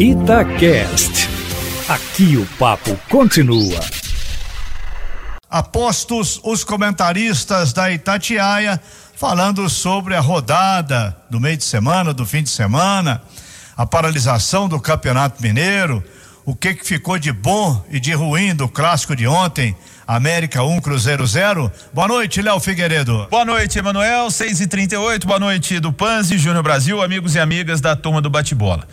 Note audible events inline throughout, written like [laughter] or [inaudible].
Itacast. Aqui o papo continua. Apostos os comentaristas da Itatiaia falando sobre a rodada do meio de semana, do fim de semana, a paralisação do Campeonato Mineiro, o que, que ficou de bom e de ruim do clássico de ontem, América 1, Cruzeiro 0. Boa noite, Léo Figueiredo. Boa noite, Emanuel, 6 e 38 Boa noite, do Panzi, Júnior Brasil, amigos e amigas da turma do bate-bola.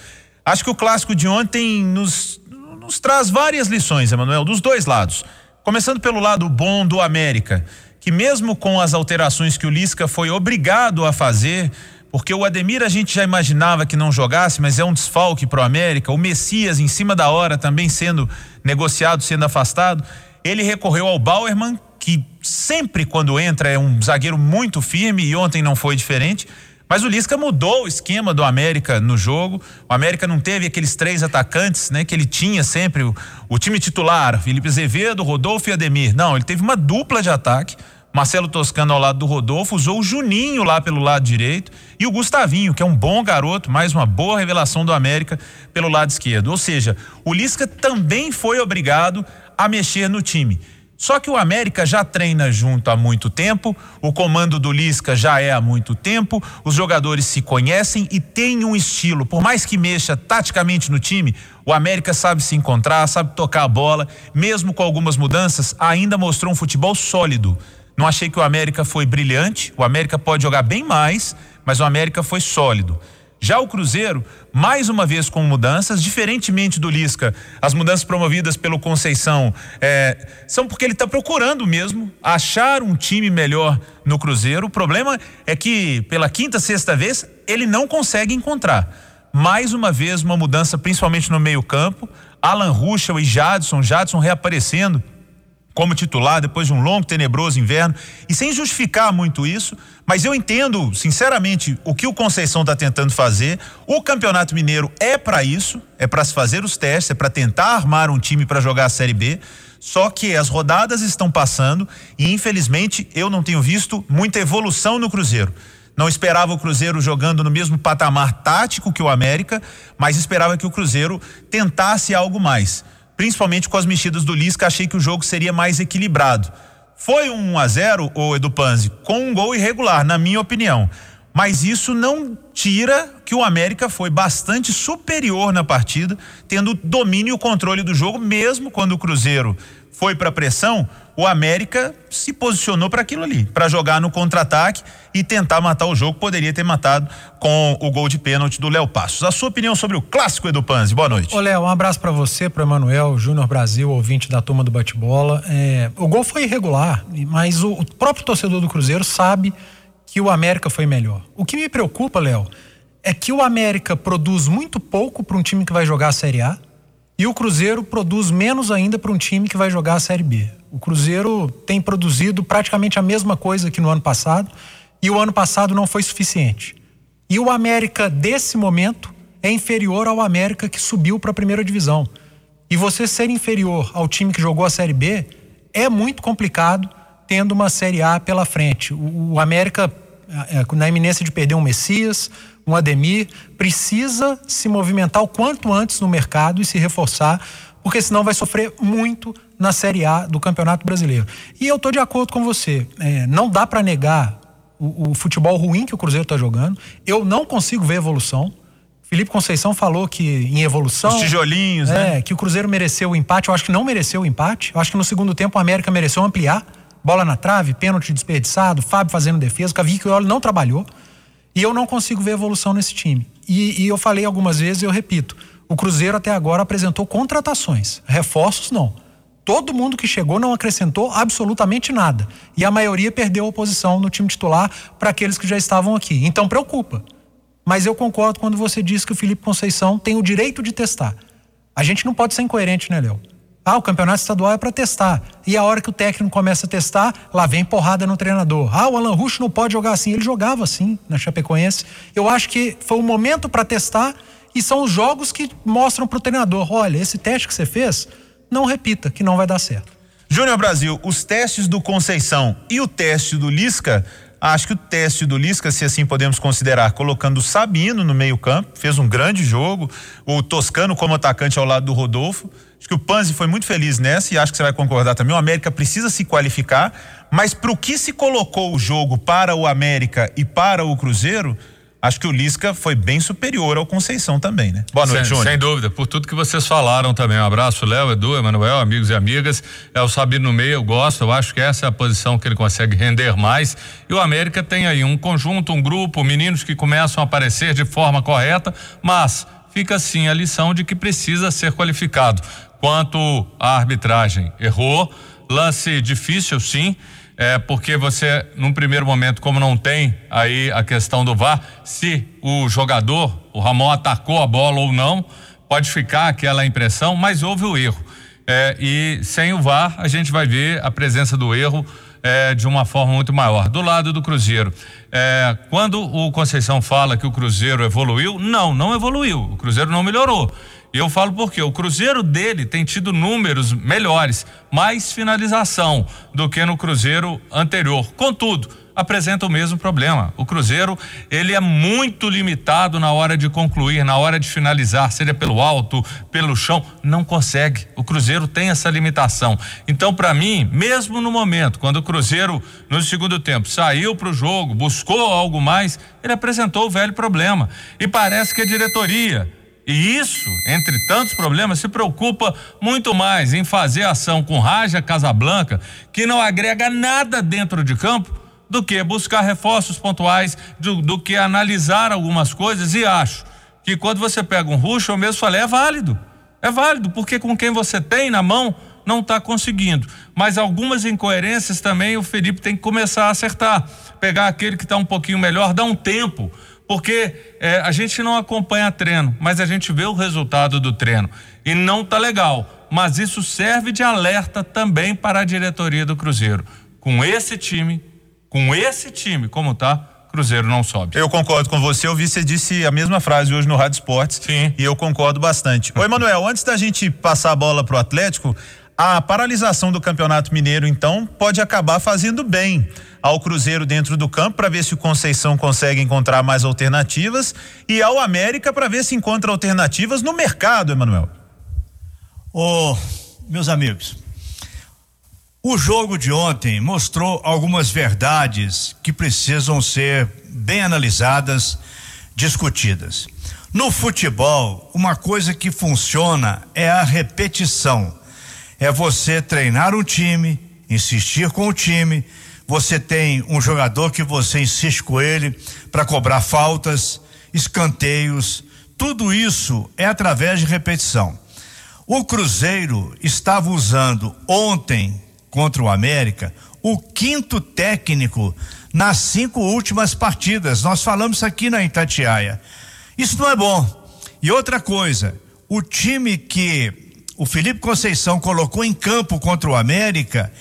Acho que o clássico de ontem nos, nos traz várias lições, Emanuel, dos dois lados. Começando pelo lado bom do América, que mesmo com as alterações que o Lisca foi obrigado a fazer, porque o Ademir a gente já imaginava que não jogasse, mas é um desfalque para o América. O Messias, em cima da hora, também sendo negociado, sendo afastado. Ele recorreu ao Bauerman, que sempre quando entra é um zagueiro muito firme e ontem não foi diferente. Mas o Lisca mudou o esquema do América no jogo. O América não teve aqueles três atacantes, né, que ele tinha sempre o, o time titular, Felipe Azevedo, Rodolfo e Ademir. Não, ele teve uma dupla de ataque. Marcelo Toscano ao lado do Rodolfo, usou o Juninho lá pelo lado direito e o Gustavinho, que é um bom garoto, mais uma boa revelação do América pelo lado esquerdo. Ou seja, o Lisca também foi obrigado a mexer no time. Só que o América já treina junto há muito tempo, o comando do Lisca já é há muito tempo, os jogadores se conhecem e tem um estilo. Por mais que mexa taticamente no time, o América sabe se encontrar, sabe tocar a bola, mesmo com algumas mudanças, ainda mostrou um futebol sólido. Não achei que o América foi brilhante. O América pode jogar bem mais, mas o América foi sólido. Já o Cruzeiro, mais uma vez com mudanças, diferentemente do Lisca, as mudanças promovidas pelo Conceição é, são porque ele está procurando mesmo achar um time melhor no Cruzeiro. O problema é que, pela quinta, sexta vez, ele não consegue encontrar. Mais uma vez, uma mudança, principalmente no meio-campo. Alan Ruschel e Jadson, Jadson reaparecendo como titular depois de um longo, tenebroso inverno, e sem justificar muito isso, mas eu entendo, sinceramente, o que o Conceição está tentando fazer. O Campeonato Mineiro é para isso, é para se fazer os testes, é para tentar armar um time para jogar a Série B. Só que as rodadas estão passando e, infelizmente, eu não tenho visto muita evolução no Cruzeiro. Não esperava o Cruzeiro jogando no mesmo patamar tático que o América, mas esperava que o Cruzeiro tentasse algo mais principalmente com as mexidas do Lisca, achei que o jogo seria mais equilibrado. Foi um 1 a 0 o Edu Panzi, com um gol irregular, na minha opinião. Mas isso não tira que o América foi bastante superior na partida, tendo domínio e o controle do jogo, mesmo quando o Cruzeiro foi para pressão, o América se posicionou para aquilo ali, para jogar no contra-ataque e tentar matar o jogo. Poderia ter matado com o gol de pênalti do Léo Passos. A sua opinião sobre o clássico Edu Panzi? Boa noite. Ô Léo, um abraço para você, para Emanuel, Júnior Brasil, ouvinte da turma do bate-bola. É, o gol foi irregular, mas o, o próprio torcedor do Cruzeiro sabe que o América foi melhor. O que me preocupa, Léo, é que o América produz muito pouco para um time que vai jogar a Série A e o Cruzeiro produz menos ainda para um time que vai jogar a Série B. O Cruzeiro tem produzido praticamente a mesma coisa que no ano passado e o ano passado não foi suficiente. E o América desse momento é inferior ao América que subiu para a primeira divisão. E você ser inferior ao time que jogou a Série B é muito complicado tendo uma Série A pela frente. O, América, é, é, na iminência de perder um Messias, um Ademir, precisa se movimentar o quanto antes no mercado e se reforçar, porque senão vai sofrer muito na Série A do Campeonato Brasileiro. E eu estou de acordo com você. É, não dá para negar o, o, futebol ruim que o Cruzeiro está jogando. Eu não consigo ver evolução. Felipe Conceição falou que em evolução. Os tijolinhos, é, né? Que o Cruzeiro mereceu o empate. Eu acho que não mereceu o empate. Eu acho que no segundo tempo o América mereceu ampliar. Bola na trave, pênalti desperdiçado, Fábio fazendo defesa. O Cavicchioli não trabalhou. E eu não consigo ver evolução nesse time. E, e eu falei algumas vezes, eu repito: o Cruzeiro até agora apresentou contratações, reforços não. Todo mundo que chegou não acrescentou absolutamente nada. E a maioria perdeu a posição no time titular para aqueles que já estavam aqui. Então preocupa. Mas eu concordo quando você diz que o Felipe Conceição tem o direito de testar. A gente não pode ser incoerente, né, Léo? Ah, o campeonato estadual é para testar. E a hora que o técnico começa a testar, lá vem porrada no treinador. Ah, o Alan Rush não pode jogar assim. Ele jogava assim na Chapecoense. Eu acho que foi o momento para testar e são os jogos que mostram para o treinador: olha, esse teste que você fez, não repita, que não vai dar certo. Júnior Brasil, os testes do Conceição e o teste do Lisca Acho que o teste do Lisca, se assim podemos considerar, colocando o Sabino no meio-campo, fez um grande jogo, o Toscano como atacante ao lado do Rodolfo. Acho que o Panzi foi muito feliz nessa e acho que você vai concordar também. O América precisa se qualificar, mas para o que se colocou o jogo para o América e para o Cruzeiro, acho que o Lisca foi bem superior ao Conceição também, né? Boa noite, sem, Júnior. Sem dúvida, por tudo que vocês falaram também. Um abraço, Léo, Edu, Emanuel, amigos e amigas. É o Sabino no meio, eu gosto, eu acho que essa é a posição que ele consegue render mais. E o América tem aí um conjunto, um grupo, meninos que começam a aparecer de forma correta, mas fica sim a lição de que precisa ser qualificado. Quanto à arbitragem, errou, lance difícil, sim é, porque você, num primeiro momento, como não tem aí a questão do VAR, se o jogador, o Ramon, atacou a bola ou não, pode ficar aquela impressão, mas houve o erro. É, e sem o VAR, a gente vai ver a presença do erro é, de uma forma muito maior. Do lado do Cruzeiro, é, quando o Conceição fala que o Cruzeiro evoluiu, não, não evoluiu. O Cruzeiro não melhorou. E eu falo porque o Cruzeiro dele tem tido números melhores, mais finalização do que no Cruzeiro anterior. Contudo, apresenta o mesmo problema. O Cruzeiro, ele é muito limitado na hora de concluir, na hora de finalizar, seja pelo alto, pelo chão, não consegue. O Cruzeiro tem essa limitação. Então, para mim, mesmo no momento quando o Cruzeiro no segundo tempo saiu para o jogo, buscou algo mais, ele apresentou o velho problema. E parece que a diretoria e isso, entre tantos problemas, se preocupa muito mais em fazer ação com Raja Casablanca, que não agrega nada dentro de campo, do que buscar reforços pontuais, do, do que analisar algumas coisas. E acho que quando você pega um ruxo, eu mesmo falei, é válido. É válido, porque com quem você tem na mão, não está conseguindo. Mas algumas incoerências também o Felipe tem que começar a acertar. Pegar aquele que está um pouquinho melhor, dar um tempo porque é, a gente não acompanha treino, mas a gente vê o resultado do treino e não tá legal. Mas isso serve de alerta também para a diretoria do Cruzeiro. Com esse time, com esse time como tá, Cruzeiro não sobe. Eu concordo com você. Eu vi você disse a mesma frase hoje no Rádio Esportes. Sim. E eu concordo bastante. [laughs] Oi, Manuel, antes da gente passar a bola pro Atlético, a paralisação do Campeonato Mineiro, então, pode acabar fazendo bem ao Cruzeiro dentro do campo para ver se o Conceição consegue encontrar mais alternativas e ao América para ver se encontra alternativas no mercado, Emanuel. Oh, meus amigos, o jogo de ontem mostrou algumas verdades que precisam ser bem analisadas, discutidas. No futebol, uma coisa que funciona é a repetição é você treinar um time, insistir com o time. Você tem um jogador que você insiste com ele para cobrar faltas, escanteios. Tudo isso é através de repetição. O Cruzeiro estava usando ontem contra o América o quinto técnico nas cinco últimas partidas. Nós falamos aqui na Itatiaia. Isso não é bom. E outra coisa, o time que o Felipe Conceição colocou em campo contra o América,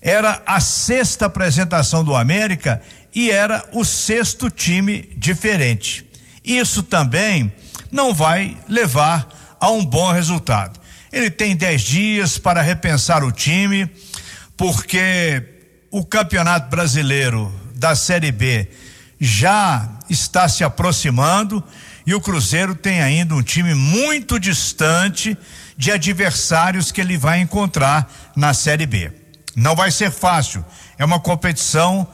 era a sexta apresentação do América e era o sexto time diferente. Isso também não vai levar a um bom resultado. Ele tem dez dias para repensar o time, porque o Campeonato Brasileiro da Série B já está se aproximando e o Cruzeiro tem ainda um time muito distante de adversários que ele vai encontrar na Série B. Não vai ser fácil. É uma competição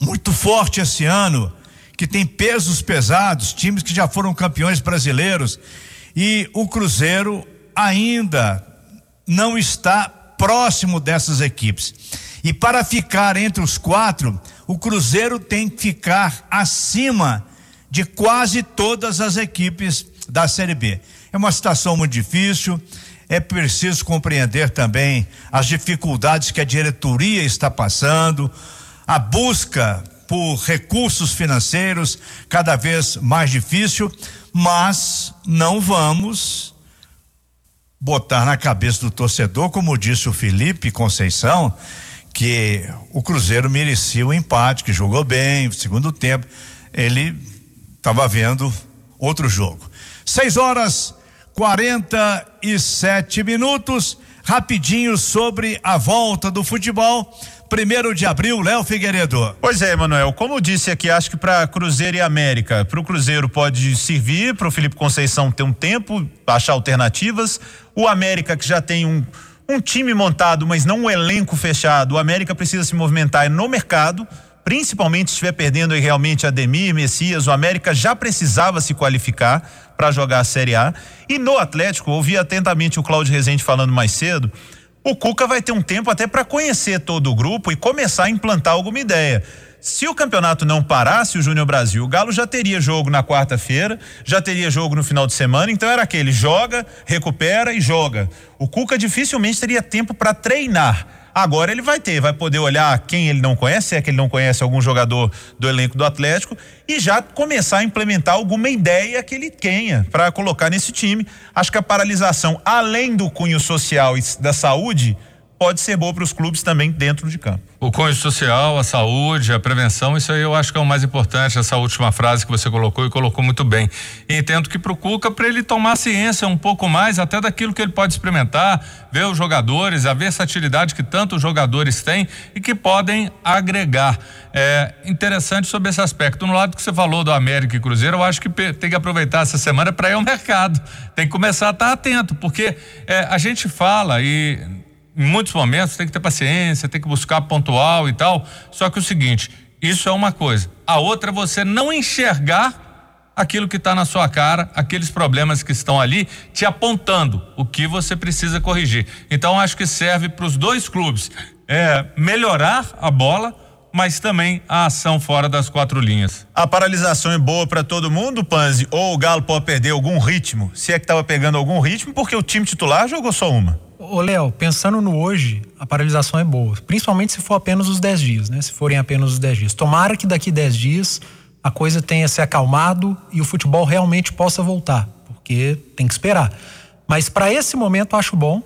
muito forte esse ano, que tem pesos pesados, times que já foram campeões brasileiros e o Cruzeiro ainda não está próximo dessas equipes. E para ficar entre os quatro, o Cruzeiro tem que ficar acima de quase todas as equipes da Série B. É uma situação muito difícil. É preciso compreender também as dificuldades que a diretoria está passando, a busca por recursos financeiros cada vez mais difícil, mas não vamos botar na cabeça do torcedor, como disse o Felipe Conceição, que o Cruzeiro merecia o empate, que jogou bem, segundo tempo, ele estava vendo outro jogo. Seis horas 47 minutos. Rapidinho sobre a volta do futebol primeiro de abril, Léo Figueiredo. Pois é, Emanuel, como disse aqui, acho que para Cruzeiro e América, para o Cruzeiro pode servir, para o Felipe Conceição ter um tempo, achar alternativas. O América que já tem um um time montado, mas não um elenco fechado. O América precisa se movimentar no mercado, principalmente se estiver perdendo realmente Ademir, Messias. O América já precisava se qualificar para jogar a Série A. E no Atlético, ouvi atentamente o Cláudio Rezende falando mais cedo. O Cuca vai ter um tempo até para conhecer todo o grupo e começar a implantar alguma ideia. Se o campeonato não parasse, o Júnior Brasil, o Galo já teria jogo na quarta-feira, já teria jogo no final de semana, então era aquele joga, recupera e joga. O Cuca dificilmente teria tempo para treinar. Agora ele vai ter, vai poder olhar quem ele não conhece, se é que ele não conhece algum jogador do elenco do Atlético, e já começar a implementar alguma ideia que ele tenha para colocar nesse time. Acho que a paralisação, além do cunho social e da saúde, pode ser boa para os clubes também dentro de campo. O cunho social, a saúde, a prevenção, isso aí eu acho que é o mais importante, essa última frase que você colocou e colocou muito bem. E entendo que para o Cuca, para ele tomar ciência um pouco mais até daquilo que ele pode experimentar, ver os jogadores, a versatilidade que tantos jogadores têm e que podem agregar. É interessante sobre esse aspecto. No lado que você falou do América e Cruzeiro, eu acho que tem que aproveitar essa semana para ir ao [laughs] mercado. Tem que começar a estar atento, porque é, a gente fala e em muitos momentos tem que ter paciência, tem que buscar pontual e tal. Só que o seguinte, isso é uma coisa. A outra é você não enxergar aquilo que está na sua cara, aqueles problemas que estão ali, te apontando o que você precisa corrigir. Então acho que serve para os dois clubes é, melhorar a bola, mas também a ação fora das quatro linhas. A paralisação é boa para todo mundo, Panzi? Ou o Galo pode perder algum ritmo? Se é que estava pegando algum ritmo, porque o time titular jogou só uma. Ô, Léo, pensando no hoje, a paralisação é boa, principalmente se for apenas os 10 dias, né? Se forem apenas os 10 dias. Tomara que daqui 10 dias a coisa tenha se acalmado e o futebol realmente possa voltar, porque tem que esperar. Mas para esse momento acho bom.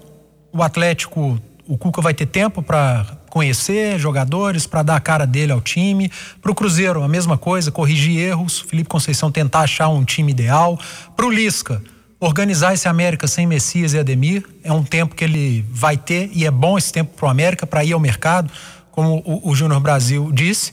O Atlético, o Cuca vai ter tempo para conhecer jogadores, para dar a cara dele ao time. Para o Cruzeiro, a mesma coisa, corrigir erros. Felipe Conceição tentar achar um time ideal. Para o Lisca, organizar esse América sem Messias e Ademir é um tempo que ele vai ter e é bom esse tempo para o América para ir ao mercado, como o, o Júnior Brasil disse.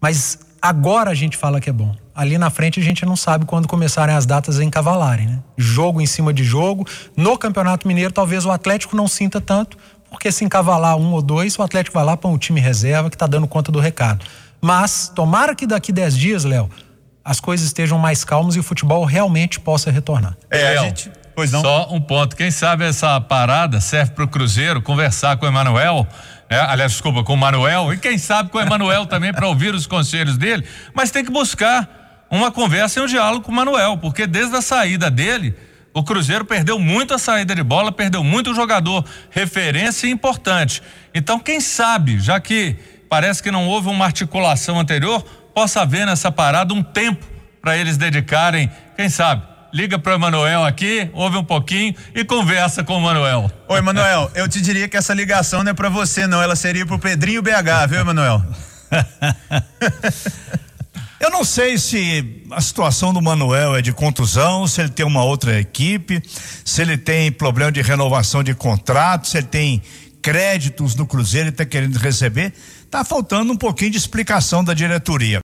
Mas agora a gente fala que é bom. Ali na frente a gente não sabe quando começarem as datas a encavalarem, né? Jogo em cima de jogo. No Campeonato Mineiro, talvez o Atlético não sinta tanto, porque se encavalar um ou dois, o Atlético vai lá para um time reserva que está dando conta do recado. Mas tomara que daqui 10 dias, Léo, as coisas estejam mais calmas e o futebol realmente possa retornar. É, a gente. Pois não. Só um ponto. Quem sabe essa parada serve para o Cruzeiro conversar com o Emanuel. É, aliás, desculpa, com o Manuel, e quem sabe com o Emanuel também para ouvir os conselhos dele, mas tem que buscar uma conversa e um diálogo com o Manuel, porque desde a saída dele, o Cruzeiro perdeu muito a saída de bola, perdeu muito o jogador referência importante. Então, quem sabe, já que parece que não houve uma articulação anterior, possa haver nessa parada um tempo para eles dedicarem, quem sabe, liga para o Emanuel aqui, ouve um pouquinho e conversa com o Emanuel. Oi, Emanuel, [laughs] eu te diria que essa ligação não é para você, não, ela seria para o Pedrinho BH, viu, Emanuel? [laughs] Eu não sei se a situação do Manuel é de contusão, se ele tem uma outra equipe, se ele tem problema de renovação de contrato, se ele tem créditos no Cruzeiro e está querendo receber. Está faltando um pouquinho de explicação da diretoria.